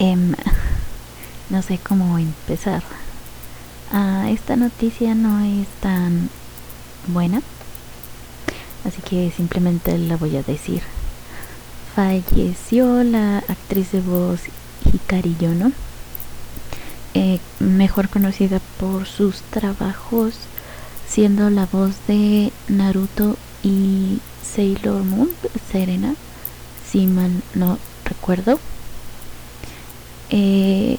Em, no sé cómo empezar. Ah, esta noticia no es tan buena, así que simplemente la voy a decir. Falleció la actriz de voz Hikari Yono, eh, mejor conocida por sus trabajos siendo la voz de Naruto y Sailor Moon, Serena, si no recuerdo. Eh,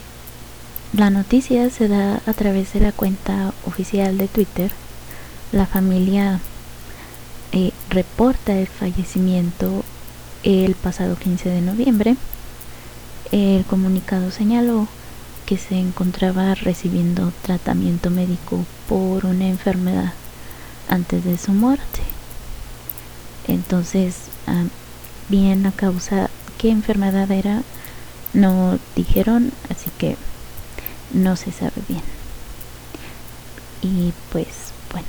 la noticia se da a través de la cuenta oficial de Twitter. La familia eh, reporta el fallecimiento el pasado 15 de noviembre. El comunicado señaló que se encontraba recibiendo tratamiento médico por una enfermedad antes de su muerte. Entonces, ah, bien a causa qué enfermedad era, no dijeron, así que no se sabe bien. Y pues bueno,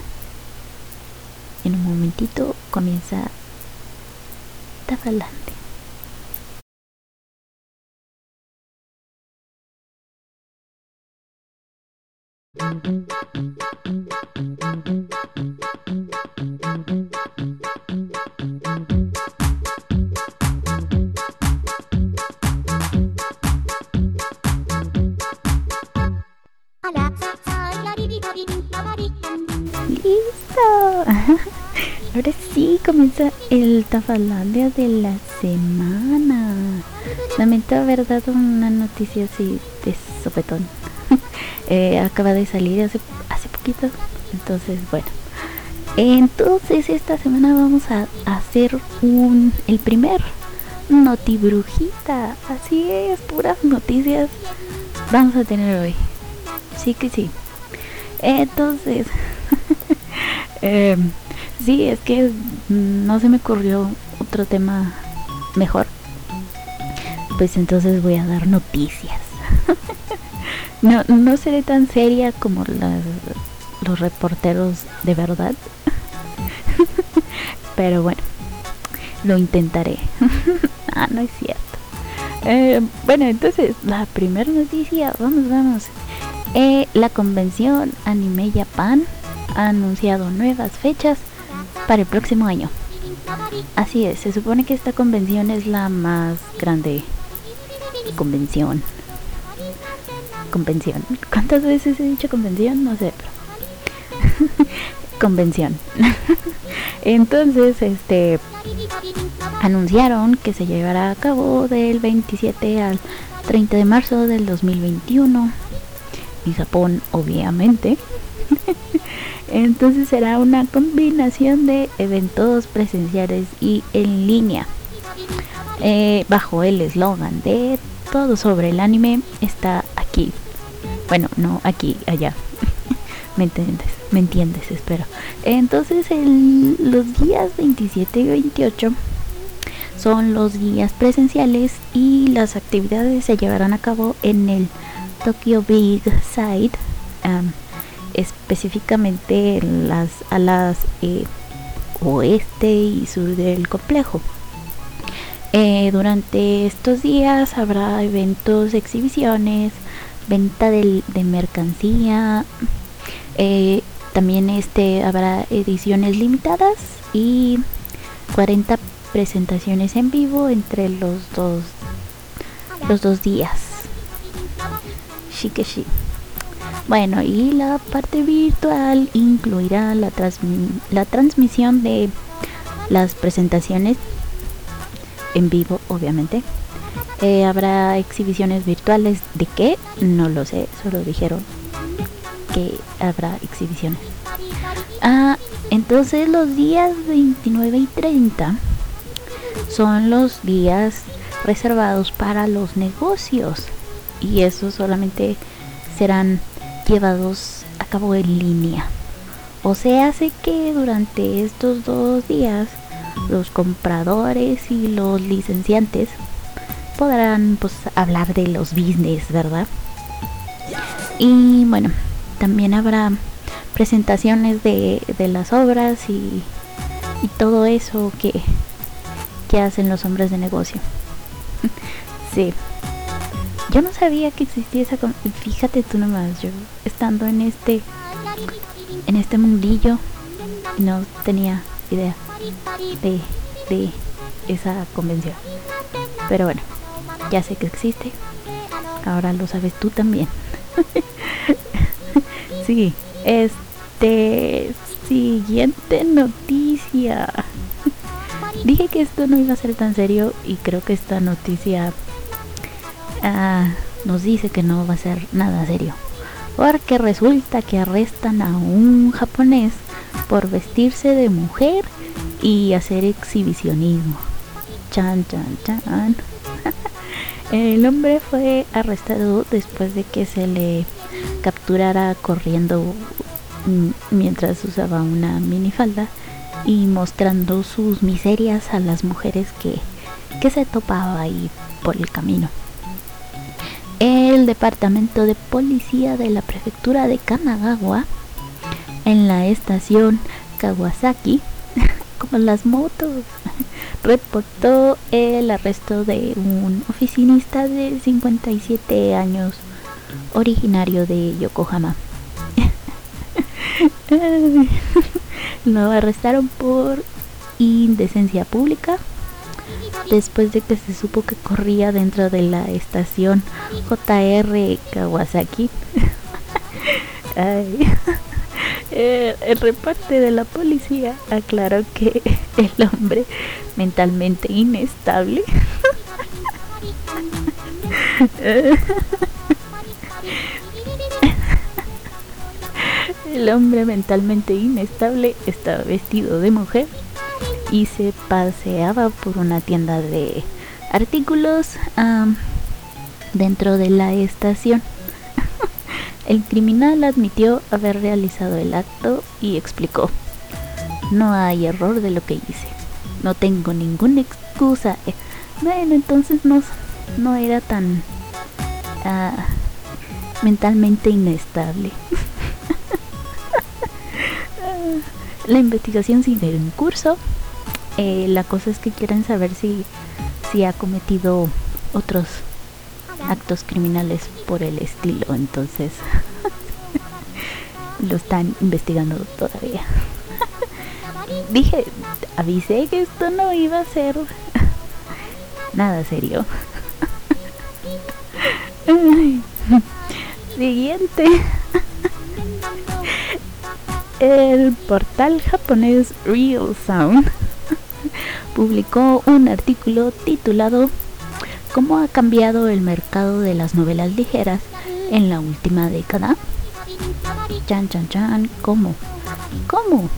en un momentito comienza Tafalante. Ahora sí comienza el Tafalandia de la semana. Lamento haber dado una noticia así de sopetón. Eh, acaba de salir hace, hace poquito. Entonces, bueno. Entonces esta semana vamos a hacer un el primer notibrujita. Así es, puras noticias vamos a tener hoy. Sí que sí. Entonces, eh, sí, es que no se me ocurrió otro tema mejor. Pues entonces voy a dar noticias. no, no seré tan seria como las, los reporteros de verdad. Pero bueno, lo intentaré. ah, no es cierto. Eh, bueno, entonces, la primera noticia, vamos, vamos. Eh, la convención Anime Japan ha anunciado nuevas fechas para el próximo año. Así es, se supone que esta convención es la más grande convención. Convención. ¿Cuántas veces he dicho convención? No sé, pero convención. Entonces, este anunciaron que se llevará a cabo del 27 al 30 de marzo del 2021 en Japón, obviamente. Entonces será una combinación de eventos presenciales y en línea. Eh, bajo el eslogan de todo sobre el anime está aquí. Bueno, no aquí, allá. ¿Me entiendes? ¿Me entiendes? Espero. Entonces los días 27 y 28 son los días presenciales y las actividades se llevarán a cabo en el Tokyo Big Side, específicamente en las alas eh, oeste y sur del complejo. Eh, durante estos días habrá eventos, exhibiciones, venta de, mercancía. Eh, también este habrá ediciones limitadas y 40 presentaciones en vivo entre los dos los dos días sí. Bueno, y la parte virtual incluirá la, la transmisión de las presentaciones en vivo, obviamente. Eh, habrá exhibiciones virtuales de qué, no lo sé, solo dijeron que habrá exhibiciones. Ah, entonces los días 29 y 30 son los días reservados para los negocios y eso solamente serán llevados a cabo en línea. O sea, hace que durante estos dos días los compradores y los licenciantes podrán pues hablar de los business, ¿verdad? Y bueno, también habrá presentaciones de, de las obras y, y todo eso que, que hacen los hombres de negocio. sí, Yo no sabía que existía esa... Fíjate tú nomás, yo estando en este... En este mundillo, no tenía idea de, de esa convención. Pero bueno, ya sé que existe. Ahora lo sabes tú también. sí, este siguiente noticia. Dije que esto no iba a ser tan serio y creo que esta noticia ah, nos dice que no va a ser nada serio. Porque resulta que arrestan a un japonés por vestirse de mujer y hacer exhibicionismo. Chan, chan, chan. El hombre fue arrestado después de que se le capturara corriendo mientras usaba una minifalda y mostrando sus miserias a las mujeres que, que se topaba ahí por el camino. El departamento de policía de la prefectura de Kanagawa en la estación Kawasaki, como las motos, reportó el arresto de un oficinista de 57 años originario de Yokohama. Lo arrestaron por indecencia pública después de que se supo que corría dentro de la estación JR Kawasaki. Eh, el reporte de la policía aclaró que el hombre mentalmente inestable. El hombre mentalmente inestable estaba vestido de mujer y se paseaba por una tienda de artículos dentro de la estación. El criminal admitió haber realizado el acto y explicó, no hay error de lo que hice, no tengo ninguna excusa. Eh, bueno, entonces no, no era tan ah, mentalmente inestable. La investigación sigue en curso. Eh, la cosa es que quieren saber si, si ha cometido otros actos criminales por el estilo. Entonces lo están investigando todavía. Dije, avisé que esto no iba a ser nada serio. Siguiente. El portal japonés Real Sound publicó un artículo titulado ¿Cómo ha cambiado el mercado de las novelas ligeras en la última década? Chan chan chan, ¿cómo? ¿Cómo?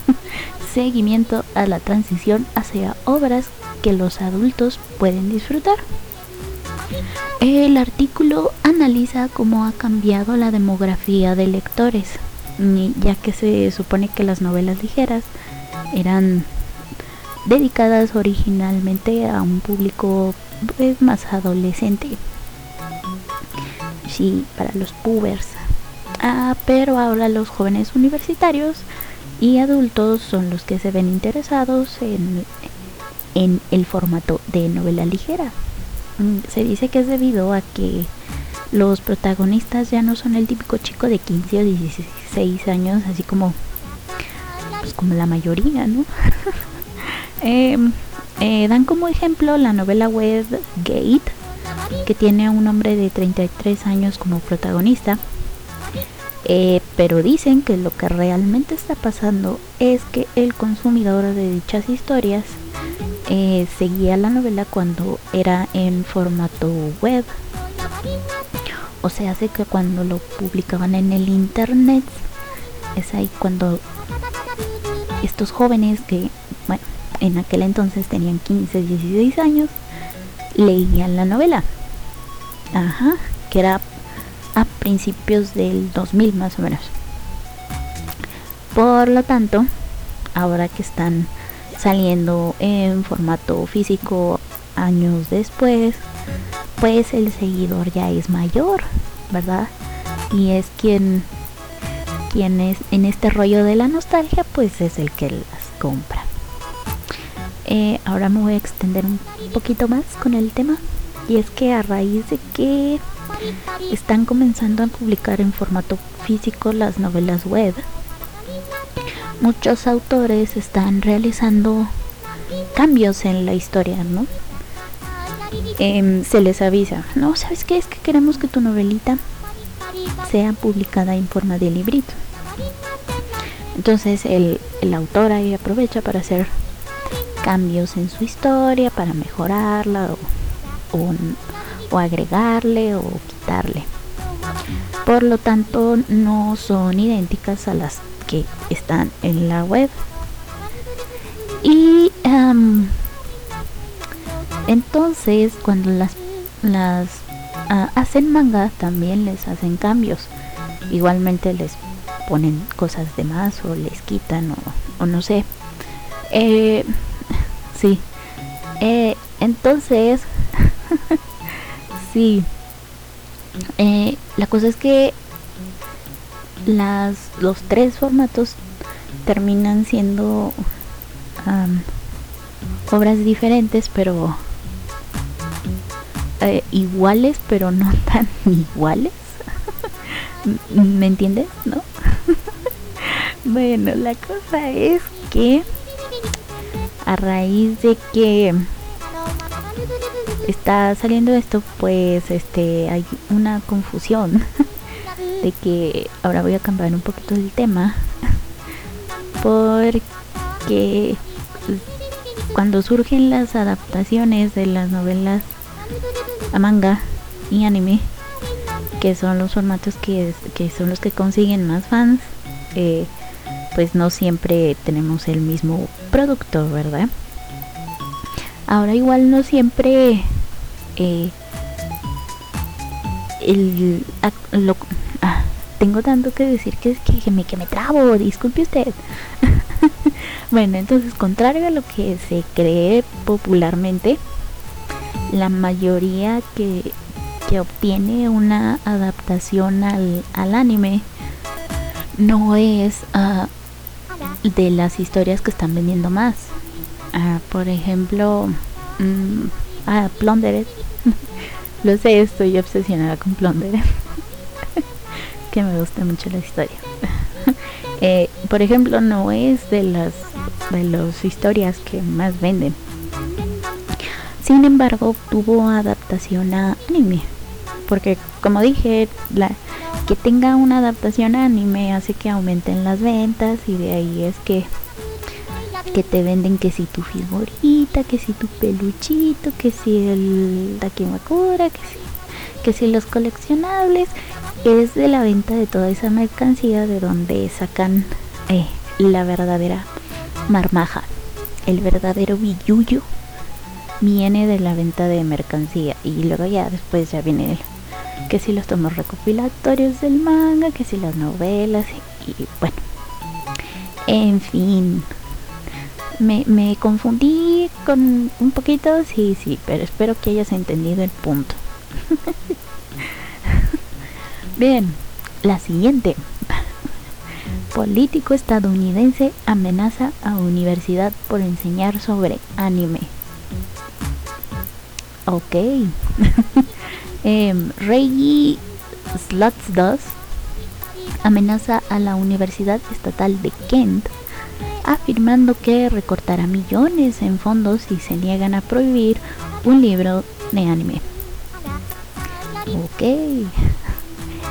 Seguimiento a la transición hacia obras que los adultos pueden disfrutar. El artículo analiza cómo ha cambiado la demografía de lectores ya que se supone que las novelas ligeras eran dedicadas originalmente a un público pues, más adolescente. Sí, para los pubers. Ah, pero ahora los jóvenes universitarios y adultos son los que se ven interesados en, en el formato de novela ligera. Mm, se dice que es debido a que los protagonistas ya no son el típico chico de 15 o 16 años, así como, pues como la mayoría, ¿no? Em, eh, dan como ejemplo la novela web Gate, que tiene a un hombre de 33 años como protagonista. Eh, pero dicen que lo que realmente está pasando es que el consumidor de dichas historias eh, seguía la novela cuando era en formato web o sea, hace que cuando lo publicaban en el internet, es ahí cuando estos jóvenes que, en aquel entonces tenían 15, 16 años, leían la novela. Ajá, que era a principios del 2000 más o menos. Por lo tanto, ahora que están saliendo en formato físico años después, pues el seguidor ya es mayor, ¿verdad? Y es quien, quien es en este rollo de la nostalgia, pues es el que las compra. Eh, ahora me voy a extender un poquito más con el tema. y es que a raíz de que están comenzando a publicar en formato físico las novelas web, muchos autores están realizando cambios en la historia, ¿no? Em, se les avisa, no, ¿sabes qué? Es que queremos que tu novelita sea publicada en forma de librito. Entonces el, autor ahí aprovecha para hacer cambios en su historia, para mejorarla o agregarle o quitarle. Por lo tanto, no son idénticas a las que están en la web. Y entonces, cuando las, las ah, hacen manga, también les hacen cambios. Igualmente les ponen cosas de más o les quitan o, no sé. Eh, sí. Eh, entonces, sí. Eh, la cosa es que las, los tres formatos terminan siendo obras diferentes, pero eh, iguales, pero no tan iguales. ¿Me entiendes? ¿No? bueno, la cosa es que a raíz de que está saliendo esto, pues este hay una confusión de que ahora voy a cambiar un poquito el tema porque cuando surgen las adaptaciones de las novelas a manga y anime, que son los formatos que, son los que consiguen más fans, eh, pues no siempre tenemos el mismo producto, ¿verdad? Ahora igual no siempre eh, el, lo, ah, tengo tanto que decir que, que, que, me, que me trabo, disculpe usted. bueno, entonces, contrario a lo que se cree popularmente, la mayoría que, que obtiene una adaptación al, al anime no es uh, de las historias que están vendiendo más. Uh, por ejemplo, um, uh, Plundered. Lo sé, estoy obsesionada con Plundered. que me gusta mucho la historia. eh, por ejemplo, no es de las de las historias que más venden. Sin embargo, tuvo adaptación a anime. Porque como dije, la, que tenga una adaptación anime hace que aumenten las ventas y de ahí es que que te venden que si tu figurita, que si tu peluchito, que si el Dakimakura, que si, que si los coleccionables, es de la venta de toda esa mercancía de donde sacan eh, la verdadera marmaja, el verdadero billuyo viene de la venta de mercancía y luego ya después ya viene el, que si los tomos recopilatorios del manga, que si las novelas y, bueno, en fin. Me, me confundí con un poquito, sí, sí, pero espero que hayas entendido el punto. Bien, la siguiente. Político estadounidense amenaza a universidad por enseñar sobre anime. Ok. eh, Reggie Slutsdust amenaza a la Universidad Estatal de Kent afirmando que recortará millones en fondos si se niegan a prohibir un libro de anime. Ok.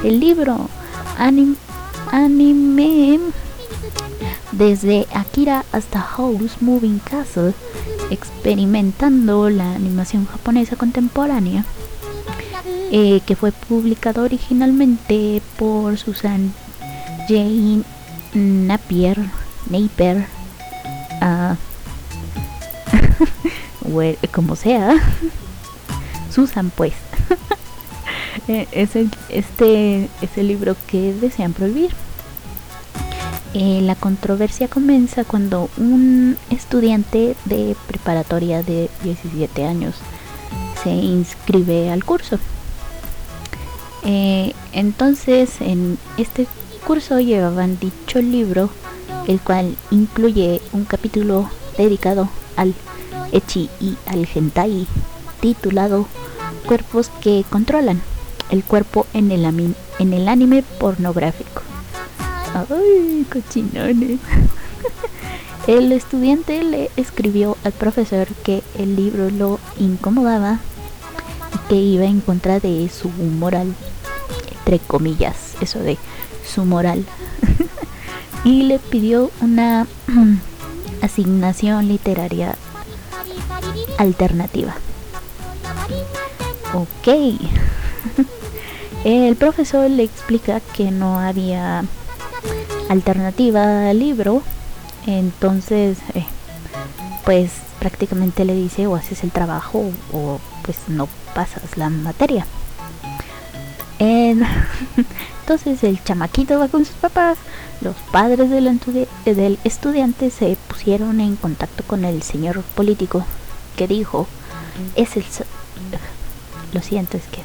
El libro anime, anime desde Akira hasta House Moving Castle experimentando la animación japonesa contemporánea, eh, que fue publicado originalmente por Susan Jane Napier, Napier, uh, como sea, Susan pues. Eh, es el, este es el libro que desean prohibir. Eh, la controversia comienza cuando un estudiante de preparatoria de 17 años se inscribe al curso. Eh, entonces en este curso llevaban dicho libro, el cual incluye un capítulo dedicado al echi y al hentai titulado cuerpos que controlan el cuerpo en el anime pornográfico. ¡Ay, cochinones! El estudiante le escribió al profesor que el libro lo incomodaba y que iba en contra de su moral, entre comillas, eso de su moral. y le pidió una asignación literaria alternativa. Ok. El profesor le explica que no había alternativa al libro entonces, eh, pues prácticamente le dice o haces el trabajo o pues no pasas la materia. Entonces el chamaquito va con sus papás, los padres del, del estudiante se pusieron en contacto con el señor político que dijo, es el... Lo siento, es que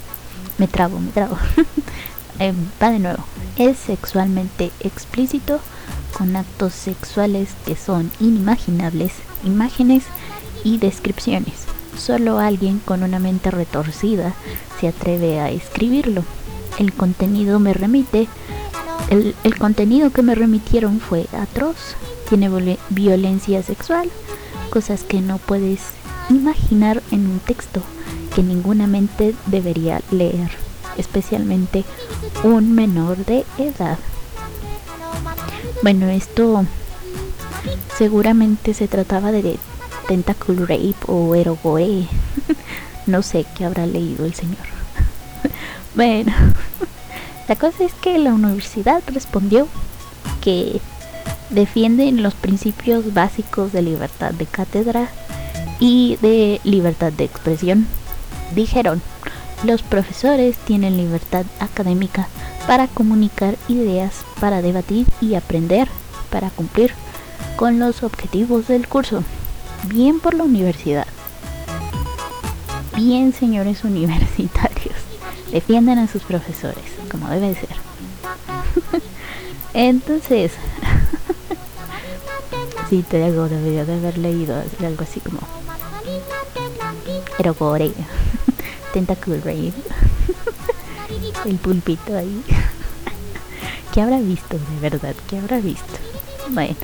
me trabo, me trabo. Eh, va de nuevo, es sexualmente explícito con actos sexuales que son inimaginables, imágenes y descripciones. Solo alguien con una mente retorcida se atreve a escribirlo. El contenido me remite, el, contenido que me remitieron fue atroz, tiene violencia sexual, cosas que no puedes imaginar en un texto que ninguna mente debería leer, especialmente un menor de edad. Bueno, esto seguramente se trataba de Tentacle Rape o Erogoe. no sé qué habrá leído el señor. bueno, la cosa es que la universidad respondió que defienden los principios básicos de libertad de cátedra y de libertad de expresión. Dijeron, los profesores tienen libertad académica para comunicar ideas, para debatir y aprender, para cumplir con los objetivos del curso. Bien por la universidad. Bien, señores universitarios. Defiendan a sus profesores, como debe ser. Entonces, sí, te digo, debería de haber leído algo así como Erogore, Tentacle Rave el pulpito ahí. ¿Qué habrá visto de verdad? ¿Qué habrá visto? Bueno.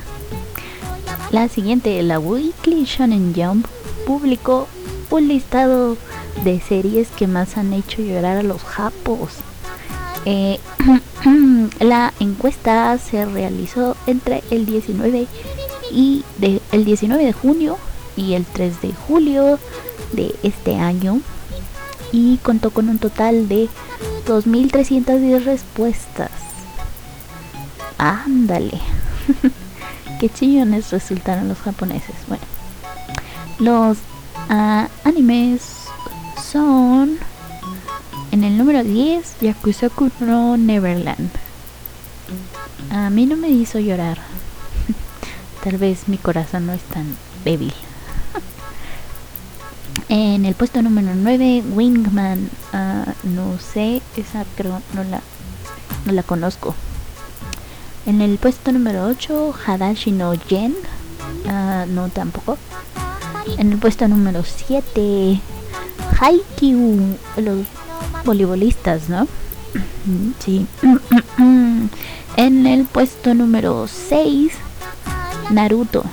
La siguiente, la Weekly Shonen Jump publicó un listado de series que más han hecho llorar a los japos. Eh, la encuesta se realizó entre el 19 y de, el 19 de junio y el 3 de julio de este año y contó con un total de 2.310 respuestas. Ándale. Qué chillones resultaron los japoneses. Bueno, los ah, animes son en el número 10 Yakuza no Neverland. A mí no me hizo llorar. Tal vez mi corazón no es tan débil. En el puesto número 9, Wingman. Ah, no sé, esa creo no la, no la conozco. En el puesto número 8, Hadashi no Gen. Uh, no, tampoco. En el puesto número 7, Haikyuu. Los voleibolistas, ¿no? sí. en el puesto número 6, Naruto.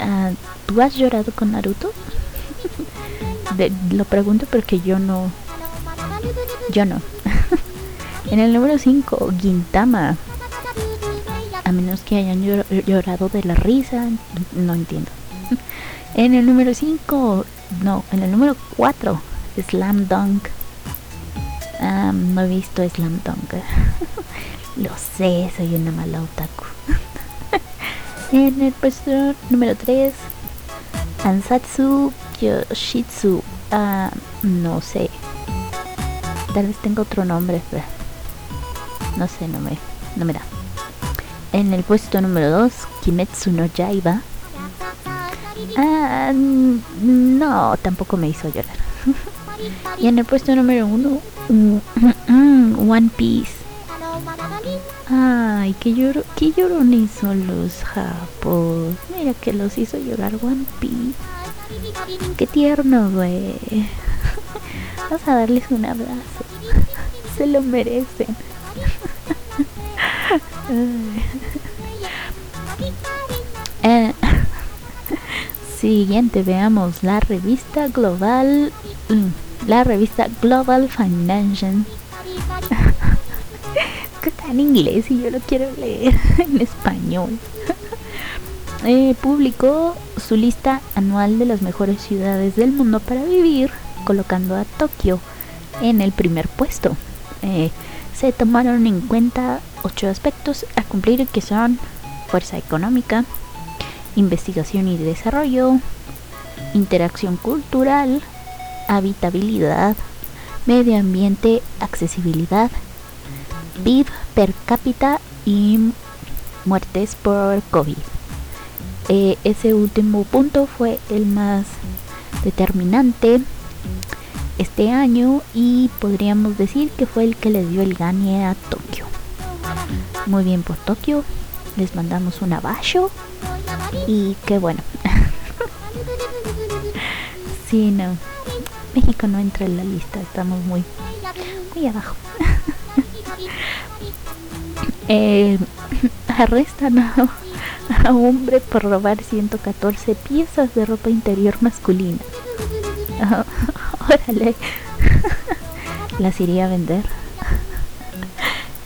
Uh, ¿Tú has llorado con Naruto? lo pregunto porque yo no. Yo no. en el número 5, Gintama. A menos que hayan llorado de la risa, no entiendo. en el número 5, no, en el número 4, Slam Dunk. no he visto Slam Dunk. Lo sé, soy una mala otaku. en el puesto número 3, Ansatsu Kyoshitsu. Ah, no sé. Tal vez tenga otro nombre, pero no sé, no me, no me da. En el puesto número 2, Kimetsu no Yaiba. Ah, no, tampoco me hizo llorar. y en el puesto número 1, One Piece. Ay, que lloro, que llorones son los japos. Mira que los hizo llorar One Piece. Qué tierno, güey. Vamos a darles un abrazo. Se lo merecen. Eh, siguiente, veamos la revista global. Mm, la revista Global Financial. que está en inglés y yo lo quiero leer en español. Eh, publicó su lista anual de las mejores ciudades del mundo para vivir, colocando a Tokio en el primer puesto. Eh, se tomaron en cuenta ocho aspectos a cumplir que son fuerza económica, investigación y desarrollo, interacción cultural, habitabilidad, medio ambiente, accesibilidad, PIB per cápita y muertes por COVID. Eh, ese último punto fue el más determinante este año y podríamos decir que fue el que le dio el gane a Tokio. Muy bien por Tokio, les mandamos un abajo y qué bueno. sí, no. México no entra en la lista, estamos muy, muy abajo. eh, arrestan a, a hombre por robar 114 piezas de ropa interior masculina. órale. Las iría a vender.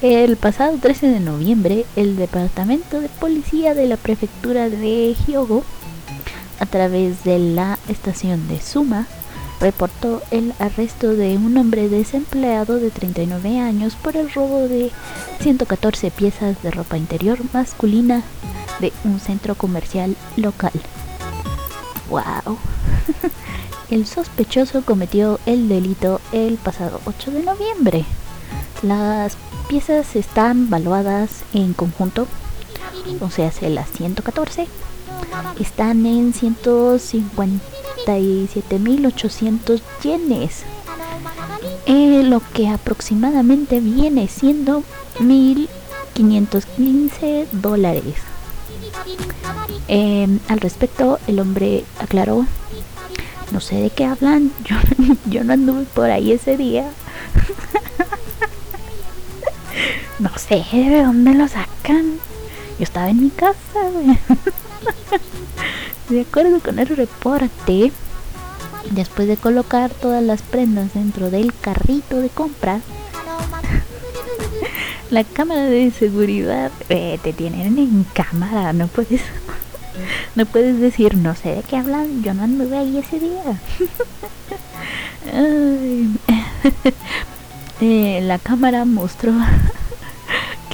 El pasado 13 de noviembre, el Departamento de Policía de la Prefectura de Hyogo, a través de la estación de Suma, reportó el arresto de un hombre desempleado de 39 años por el robo de 114 piezas de ropa interior masculina de un centro comercial local. ¡Wow! El sospechoso cometió el delito el pasado 8 de noviembre. Las piezas están valuadas en conjunto, o sea, las 114, están en 157.800 yenes, eh, lo que aproximadamente viene siendo 1.515 dólares. Eh, al respecto, el hombre aclaró no sé de qué hablan. Yo, yo no anduve por ahí ese día. No sé de dónde lo sacan. Yo estaba en mi casa, De acuerdo con el reporte, después de colocar todas las prendas dentro del carrito de compras, la cámara de seguridad eh, te tienen en cámara, no puedes no puedes decir, no sé de qué hablan, yo no anduve ahí ese día. Eh, la cámara mostró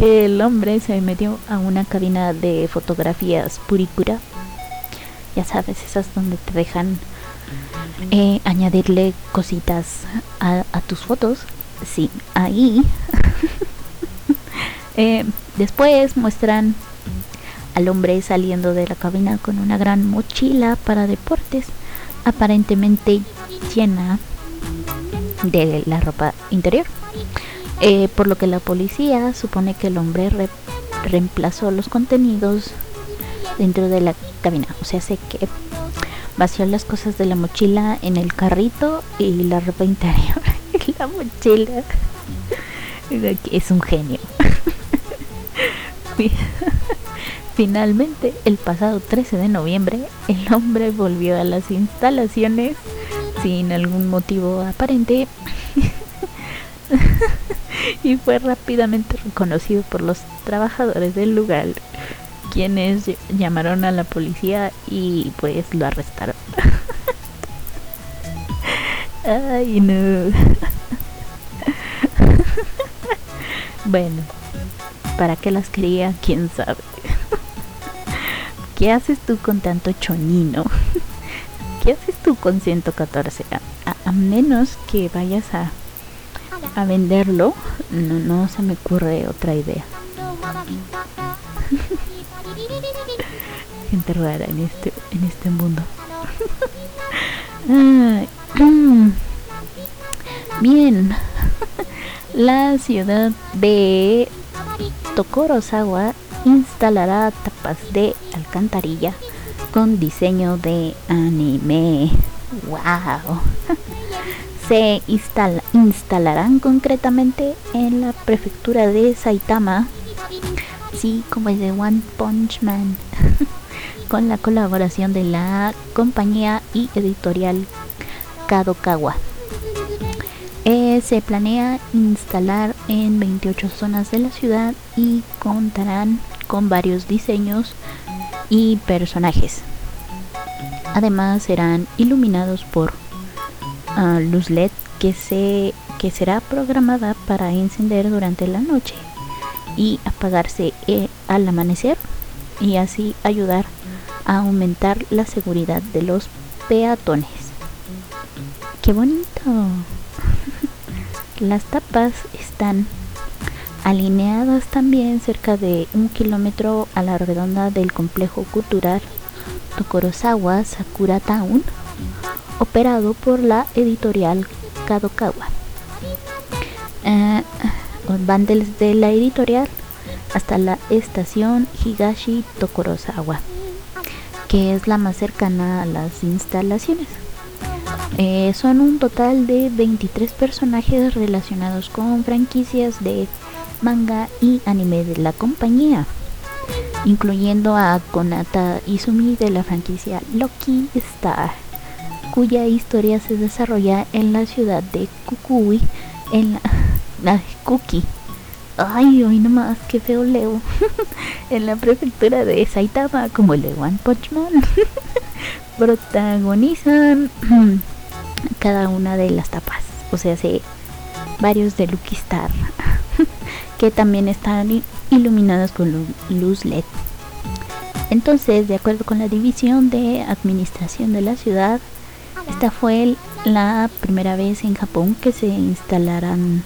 el hombre se metió a una cabina de fotografías puricura. Ya sabes, esas donde te dejan eh, añadirle cositas a, tus fotos. Sí, ahí. Eh, después muestran al hombre saliendo de la cabina con una gran mochila para deportes, aparentemente llena de la ropa interior. Eh, por lo que la policía supone que el hombre reemplazó los contenidos dentro de la cabina. O sea, sé que vació las cosas de la mochila en el carrito y la ropa interior en la mochila. Es un genio. Finalmente, el pasado 13 de noviembre, el hombre volvió a las instalaciones sin algún motivo aparente y fue rápidamente reconocido por los trabajadores del lugar, quienes llamaron a la policía y pues lo arrestaron. Ay, no. bueno, ¿para qué las quería? ¿Quién sabe? ¿Qué haces tú con tanto chonino? ¿Qué haces tú con 114? A, menos que vayas a, a venderlo, no, no se me ocurre otra idea. Gente rara en este, en este mundo. Bien, la ciudad de Tokorozawa instalará tapas de alcantarilla con diseño de anime. ¡Wow! Se instalarán concretamente en la prefectura de Saitama, sí, como es de One Punch Man, con la colaboración de la compañía y editorial Kadokawa. Eh, se planea instalar en 28 zonas de la ciudad y contarán con varios diseños y personajes. Además serán iluminados por luz LED que, se, que será programada para encender durante la noche y apagarse eh, al amanecer y así ayudar a aumentar la seguridad de los peatones. ¡Qué bonito! Las tapas están alineadas también cerca de un kilómetro a la redonda del complejo cultural Tokorozawa Sakura Town, operado por la editorial Kadokawa. Eh, van desde la editorial hasta la estación Higashi Tokorozawa, que es la más cercana a las instalaciones. Eh, son un total de 23 personajes relacionados con franquicias de manga y anime de la compañía, incluyendo a Konata Izumi de la franquicia Loki Star, cuya historia se desarrolla en la ciudad de Kukui, en la, la Kuki. Ay, hoy nomás, qué feo leo. en la prefectura de Saitama, como el de One Punch Man. Protagonizan cada una de las tapas. O sea, sí, varios de Lucky Star que también están iluminados con luz LED. Entonces, de acuerdo con la división de administración de la ciudad, esta fue la primera vez en Japón que se instalarán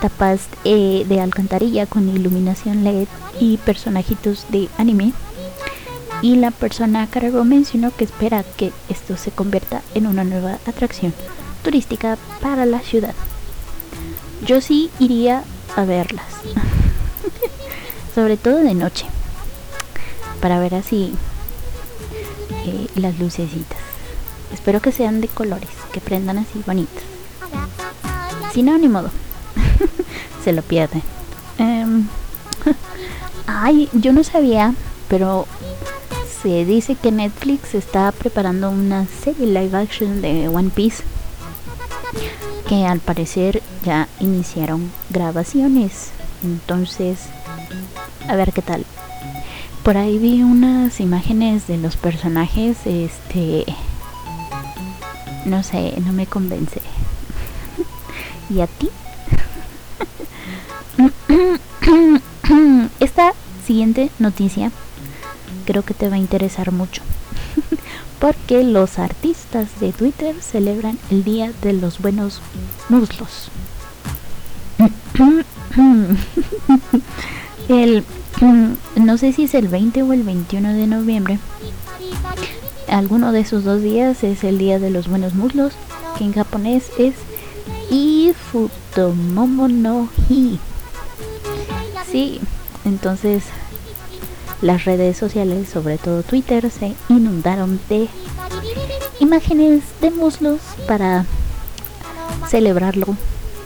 tapas eh, de alcantarilla con iluminación LED y personajitos de anime y la persona a cargo mencionó que espera que esto se convierta en una nueva atracción turística para la ciudad. Yo sí iría a verlas, sobre todo de noche, para ver así eh, las lucecitas. Espero que sean de colores, que prendan así bonitas. Si no, ni modo, se lo pierden. Em, ay, yo no sabía, pero se dice que Netflix está preparando una serie live action de One Piece que al parecer ya iniciaron grabaciones. Entonces, a ver qué tal. Por ahí vi unas imágenes de los personajes, este no sé, no me convence. ¿Y a ti? Esta siguiente noticia creo que te va a interesar mucho. Porque los artistas de Twitter celebran el Día de los Buenos Muslos. el, no sé si es el 20 o el 21 de noviembre. Alguno de esos dos días es el Día de los Buenos Muslos, que en japonés es Ifutomomo no Hi. Sí, entonces las redes sociales, sobre todo Twitter, se inundaron de imágenes de muslos para celebrarlo.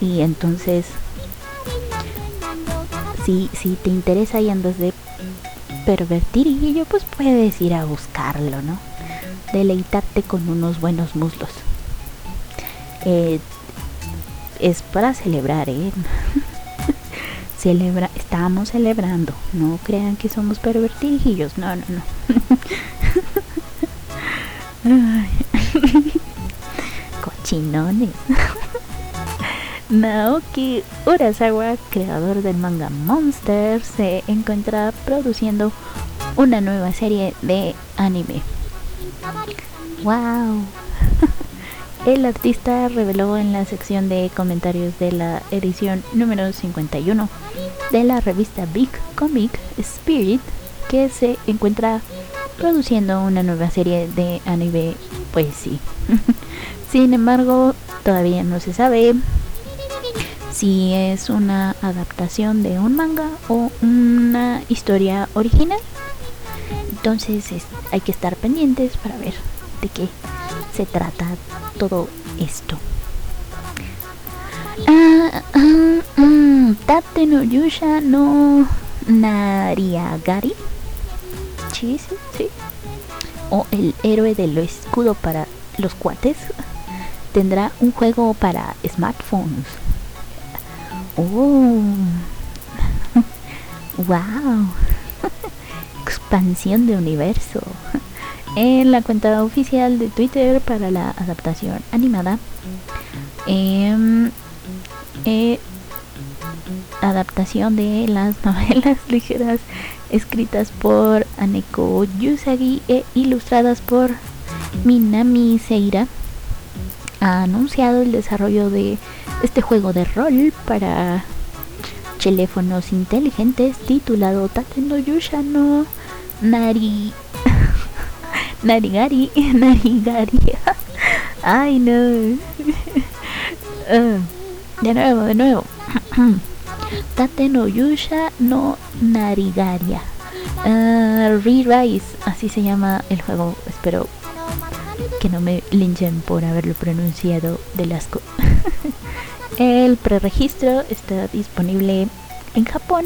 Y entonces, si, si te interesa y andas de pervertir y yo pues puedes ir a buscarlo, ¿no? Deleitarte con unos buenos muslos. Eh, es para celebrar, ¿eh? celebra, estamos celebrando. No crean que somos pervertijillos. No, no, no. Cochinones. Naoki Urasawa, creador del manga Monster, se encuentra produciendo una nueva serie de anime. ¡Wow! El artista reveló en la sección de comentarios de la edición número 51 de la revista Big Comic Spirit que se encuentra produciendo una nueva serie de anime, pues sí. Sin embargo, todavía no se sabe si es una adaptación de un manga o una historia original. Entonces hay que estar pendientes para ver de qué se trata todo esto. Ah, ah, ah, Tate no Yusha no Nariagari. Sí, sí, sí. O el héroe del escudo para los cuates. Tendrá un juego para smartphones. Oh. wow. Expansión de universo. En la cuenta oficial de Twitter para la adaptación animada. Em, eh, adaptación de las novelas ligeras escritas por Aneko Yusagi e ilustradas por Minami Seira ha anunciado el desarrollo de este juego de rol para teléfonos inteligentes titulado Tatendo Yusha no Nari Narigari Narigari Ay no uh, De nuevo, de nuevo Tate no Yusha no Narigaria. Uh, Re-Rise, así se llama el juego. Espero que no me linchen por haberlo pronunciado de asco. el preregistro está disponible en Japón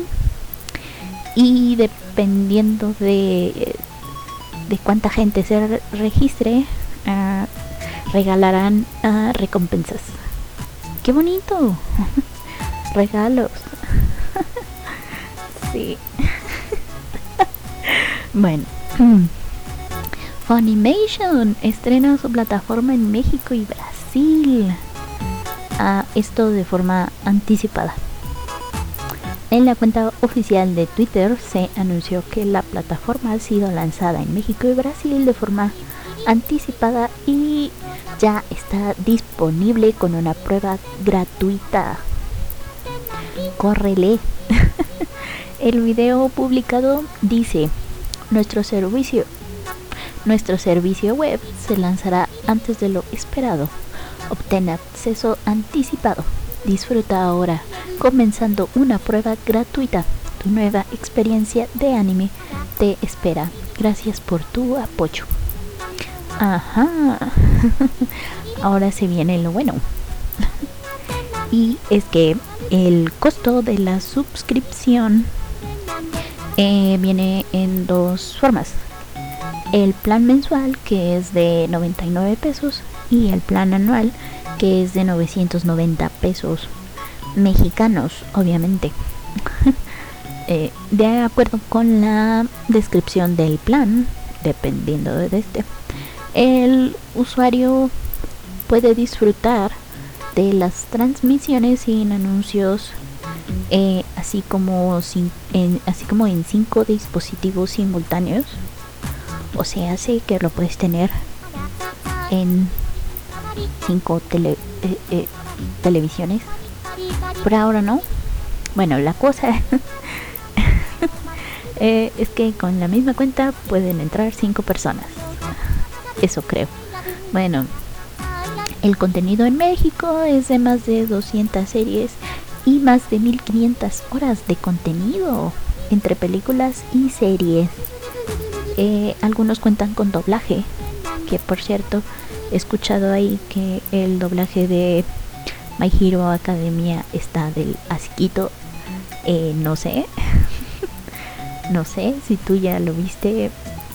y dependiendo de, de cuánta gente se registre, uh, regalarán uh, recompensas. ¡Qué bonito! regalos. sí. bueno. Funimation estrena su plataforma en México y Brasil. Ah, esto de forma anticipada. En la cuenta oficial de Twitter se anunció que la plataforma ha sido lanzada en México y Brasil de forma anticipada y ya está disponible con una prueba gratuita córrele. El video publicado dice, nuestro servicio, nuestro servicio web se lanzará antes de lo esperado. Obtén acceso anticipado. Disfruta ahora, comenzando una prueba gratuita. Tu nueva experiencia de anime te espera. Gracias por tu apoyo. Ajá. Ahora se viene lo bueno. y es que el costo de la suscripción eh, viene en dos formas. El plan mensual que es de 99 pesos y el plan anual que es de 990 pesos mexicanos, obviamente. Eh, de acuerdo con la descripción del plan, dependiendo de este, el usuario puede disfrutar de las transmisiones sin anuncios, eh, así, como en, así como en cinco dispositivos simultáneos. O sea, hace que lo puedes tener en cinco eh, eh, televisiones. Por ahora no. Bueno, la cosa es que con la misma cuenta pueden entrar cinco personas. Eso creo. Bueno, el contenido en México es de más de 200 series y más de 1500 horas de contenido entre películas y series. Eh, algunos cuentan con doblaje, que por cierto escuchado ahí que el doblaje de My Hero Academia está del asquito. Eh, no sé, no sé si tú ya lo viste,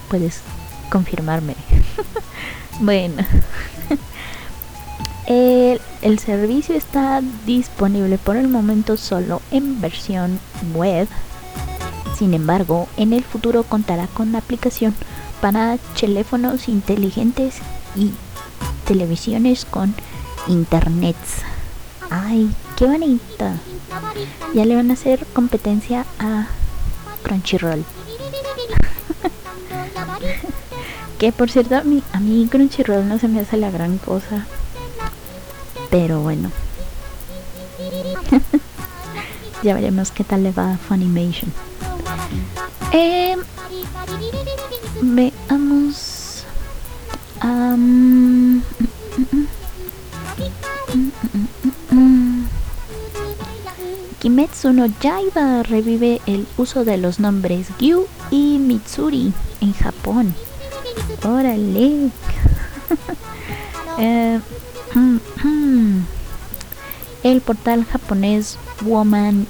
puedes confirmarme. bueno. El, servicio está disponible por el momento solo en versión web. Sin embargo, en el futuro contará con una aplicación para teléfonos inteligentes y televisiones con internet. Ay, qué bonita. Ya le van a hacer competencia a Crunchyroll. que por cierto, a mí, a Crunchyroll no se me hace la gran cosa. Pero bueno. ya veremos qué tal le va a Funimation. Eh, veamos. Um, Kimetsu no Yaiba revive el uso de los nombres Gyu y Mitsuri en Japón. Órale. Eh, el portal japonés Woman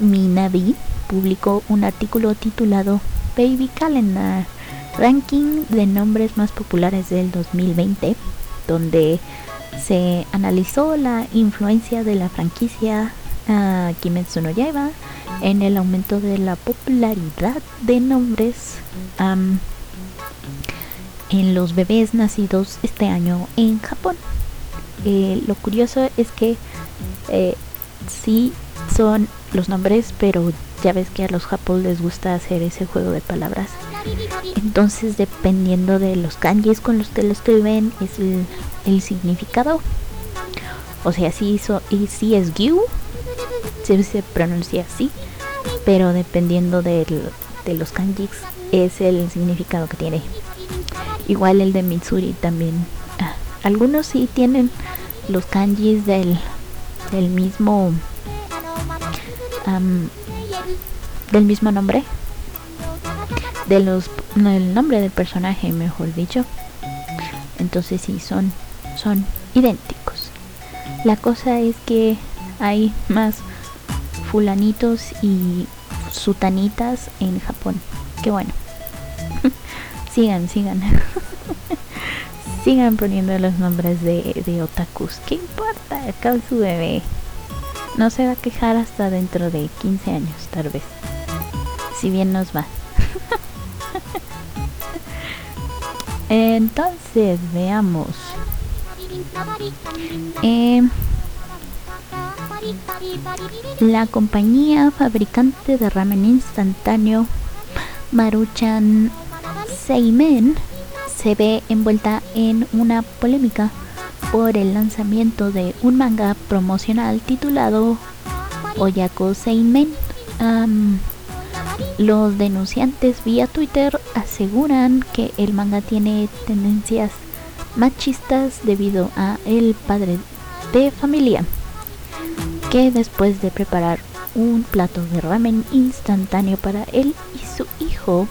Minabi publicó un artículo titulado Baby Calendar, ranking de nombres más populares del 2020, donde se analizó la influencia de la franquicia uh, Kimetsu no Yaiba en el aumento de la popularidad de nombres en los bebés nacidos este año en Japón. Eh, lo curioso es que eh, sí son los nombres, pero ya ves que a los Japón les gusta hacer ese juego de palabras. Entonces, dependiendo de los kanjis con los que lo escriben, es el, significado. O sea, si, y si es Gyu, se, pronuncia así, pero dependiendo de los kanjis, es el significado que tiene. Igual el de Mitsuri también. Ah, algunos sí tienen los kanjis del, del mismo del mismo nombre de los el nombre del personaje mejor dicho entonces sí son son idénticos la cosa es que hay más fulanitos y sutanitas en Japón qué bueno sigan sigan sigan poniendo los nombres de, otakus qué importa acá su bebé no se va a quejar hasta dentro de 15 años, tal vez. Si bien nos va. Entonces, veamos. Eh, la compañía fabricante de ramen instantáneo Maruchan Seimen se ve envuelta en una polémica por el lanzamiento de un manga promocional titulado Oyako Seinmen. los denunciantes vía Twitter aseguran que el manga tiene tendencias machistas debido a el padre de familia que después de preparar un plato de ramen instantáneo para él y su hijo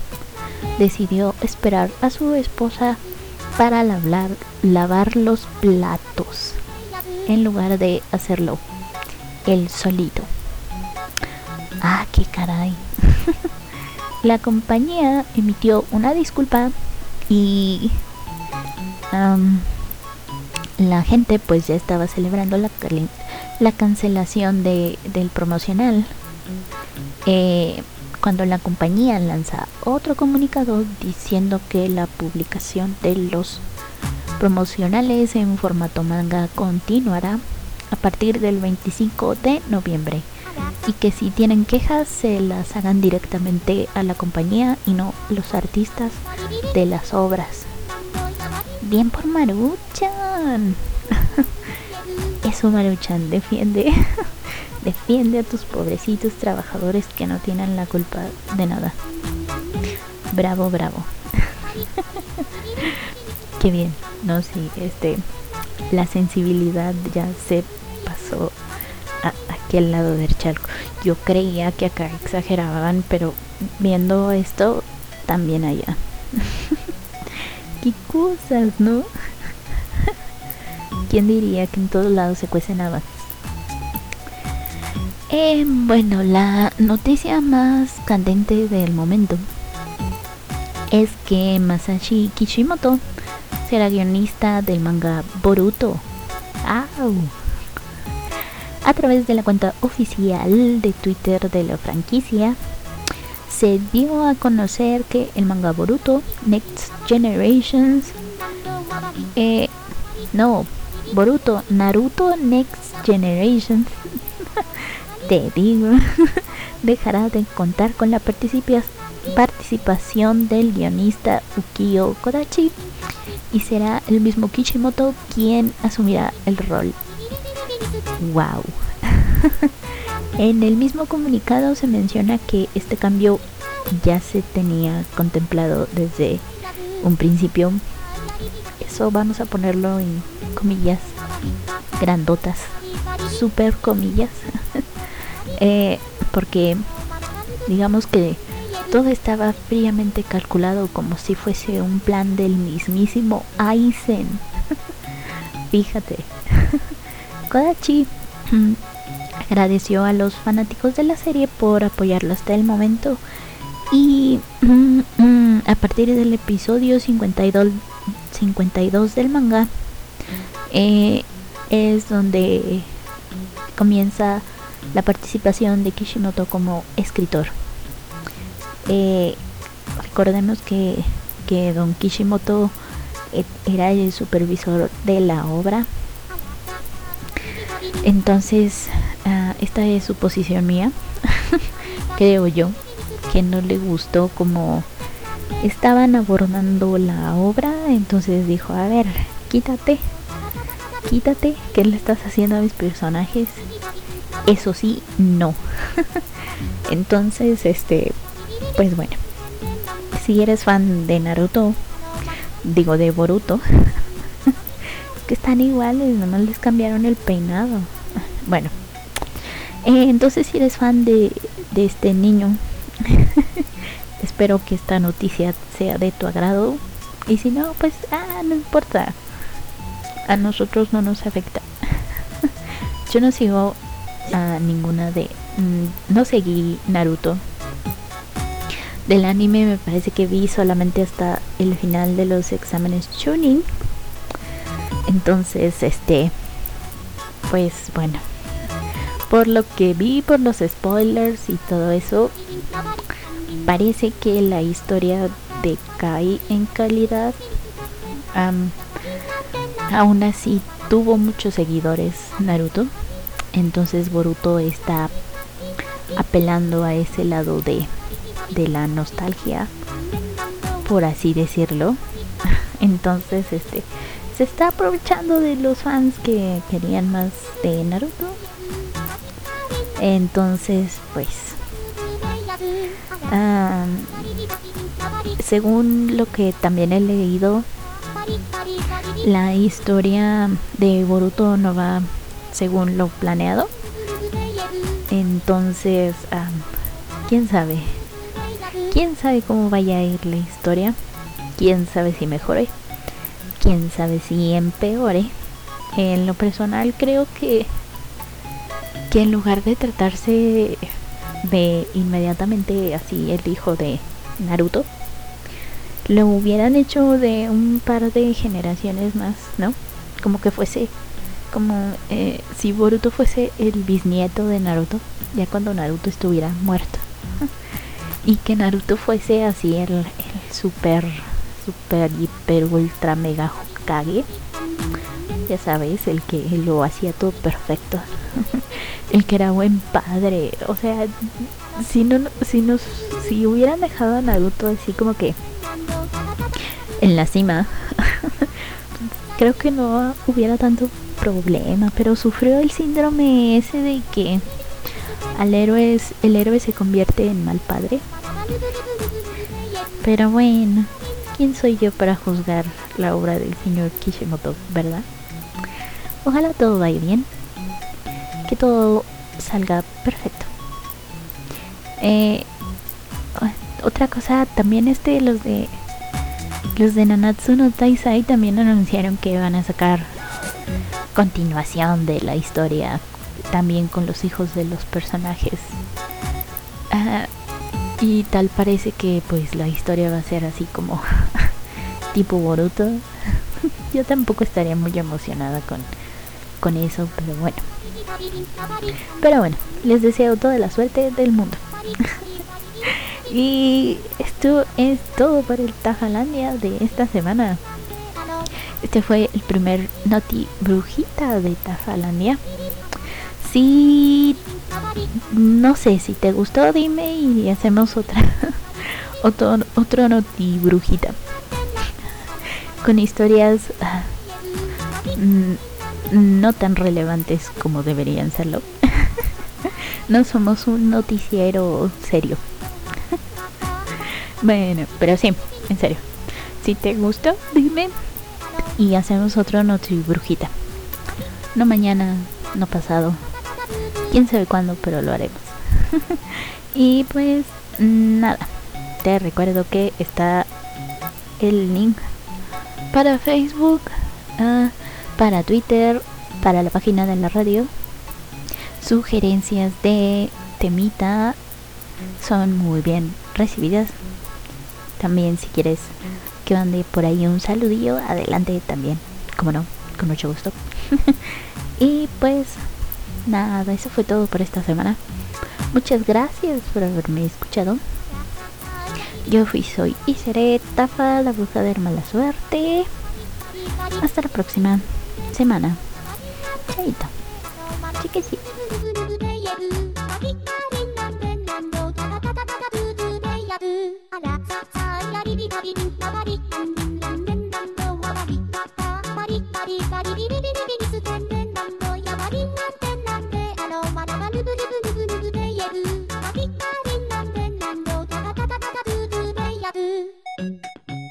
decidió esperar a su esposa para lavar, lavar los platos en lugar de hacerlo el solito. Ah, qué caray. la compañía emitió una disculpa y la gente pues ya estaba celebrando la, la cancelación de, del promocional. Eh, cuando la compañía lanza otro comunicado diciendo que la publicación de los promocionales en formato manga continuará a partir del 25 de noviembre y que si tienen quejas se las hagan directamente a la compañía y no los artistas de las obras. Bien por Maruchan. Eso Maruchan defiende. Defiende a tus pobrecitos trabajadores que no tienen la culpa de nada. Bravo, bravo. Qué bien, no sí, este la sensibilidad ya se pasó a aquel lado del charco. Yo creía que acá exageraban, pero viendo esto también allá. Qué cosas, ¿no? ¿Quién diría que en todos lados se cuecen habas? Eh, bueno, la noticia más candente del momento es que Masashi Kishimoto será guionista del manga Boruto. A través de la cuenta oficial de Twitter de la franquicia, se dio a conocer que el manga Boruto Next Generations, eh, no, Boruto Naruto Next Generations te digo, dejará de contar con la participación del guionista Ukio Kodachi y será el mismo Kishimoto quien asumirá el rol. ¡Wow! en el mismo comunicado se menciona que este cambio ya se tenía contemplado desde un principio. Vamos a ponerlo en comillas grandotas, super comillas. Eh, porque digamos que todo estaba fríamente calculado como si fuese un plan del mismísimo Aizen. Fíjate. Kodachi mm, agradeció a los fanáticos de la serie por apoyarlo hasta el momento y mm, mm, a partir del episodio 52, 52 del manga eh, es donde comienza la participación de Kishimoto como escritor. Eh, recordemos que, que Don Kishimoto e, era el supervisor de la obra. Entonces, uh, esta es su posición mía, creo yo, que no le gustó como estaban abordando la obra, entonces dijo, a ver, quítate, quítate, ¿qué le estás haciendo a mis personajes? Eso sí, no. entonces, este, pues bueno, si eres fan de Naruto, digo de Boruto, que están iguales, nomás les cambiaron el peinado. Bueno, eh, entonces si eres fan de, de este niño, espero que esta noticia sea de tu agrado. Y si no, pues, ah, no importa. A nosotros no nos afecta. Yo no sigo a ninguna de... Mm, no seguí Naruto del anime me parece que vi solamente hasta el final de los exámenes tuning entonces este pues bueno por lo que vi por los spoilers y todo eso parece que la historia decae en calidad aún así tuvo muchos seguidores Naruto entonces Boruto está apelando a ese lado de de la nostalgia, por así decirlo. Entonces, este se está aprovechando de los fans que querían más de Naruto. Entonces, pues según lo que también he leído, la historia de Boruto no va según lo planeado. Entonces, quién sabe. Quién sabe cómo vaya a ir la historia. Quién sabe si mejore. Quién sabe si empeore. En lo personal creo que que en lugar de tratarse de inmediatamente así el hijo de Naruto, lo hubieran hecho de un par de generaciones más, ¿no? Como que fuese, como eh, si Boruto fuese el bisnieto de Naruto, ya cuando Naruto estuviera muerto y que Naruto fuese así el, el super, super, hiper, ultra, mega Hokage. Ya sabes, el que lo hacía todo perfecto. el que era buen padre. O sea, si no, si nos, si hubieran dejado a Naruto así como que en la cima, creo que no hubiera tanto problema. Pero sufrió el síndrome ese de que al héroe el héroe se convierte en mal padre. Pero bueno, ¿quién soy yo para juzgar la obra del señor Kishimoto, verdad? Ojalá todo vaya bien, que todo salga perfecto. Eh, otra cosa, también este, los de los de Nanatsu no Taisai también anunciaron que van a sacar continuación de la historia también con los hijos de los personajes. Ah, y tal parece que pues la historia va a ser así como tipo Boruto. Yo tampoco estaría muy emocionada con, con eso, pero bueno. Pero bueno, les deseo toda la suerte del mundo. y esto es todo para el Tajalandia de esta semana. Este fue el primer Noti Brujita de Tajalandia si no sé si te gustó dime y hacemos otra otro otro noti brujita con historias ah, no tan relevantes como deberían serlo. No somos un noticiero serio. Bueno pero sí en serio. Si te gustó dime y hacemos otro noti brujita. No mañana no pasado. Quién sabe cuándo, pero lo haremos. y pues nada, te recuerdo que está el link para Facebook, ah, para Twitter, para la página de la radio. Sugerencias de temita son muy bien recibidas. También si quieres que mande por ahí un saludillo, adelante también. Como no, con mucho gusto. y pues nada, eso fue todo por esta semana. Muchas gracias por haberme escuchado. Yo fui, soy y seré Tafa, la bruja de mala suerte. Hasta la próxima semana. Chaito. Chiquecito. Thank you.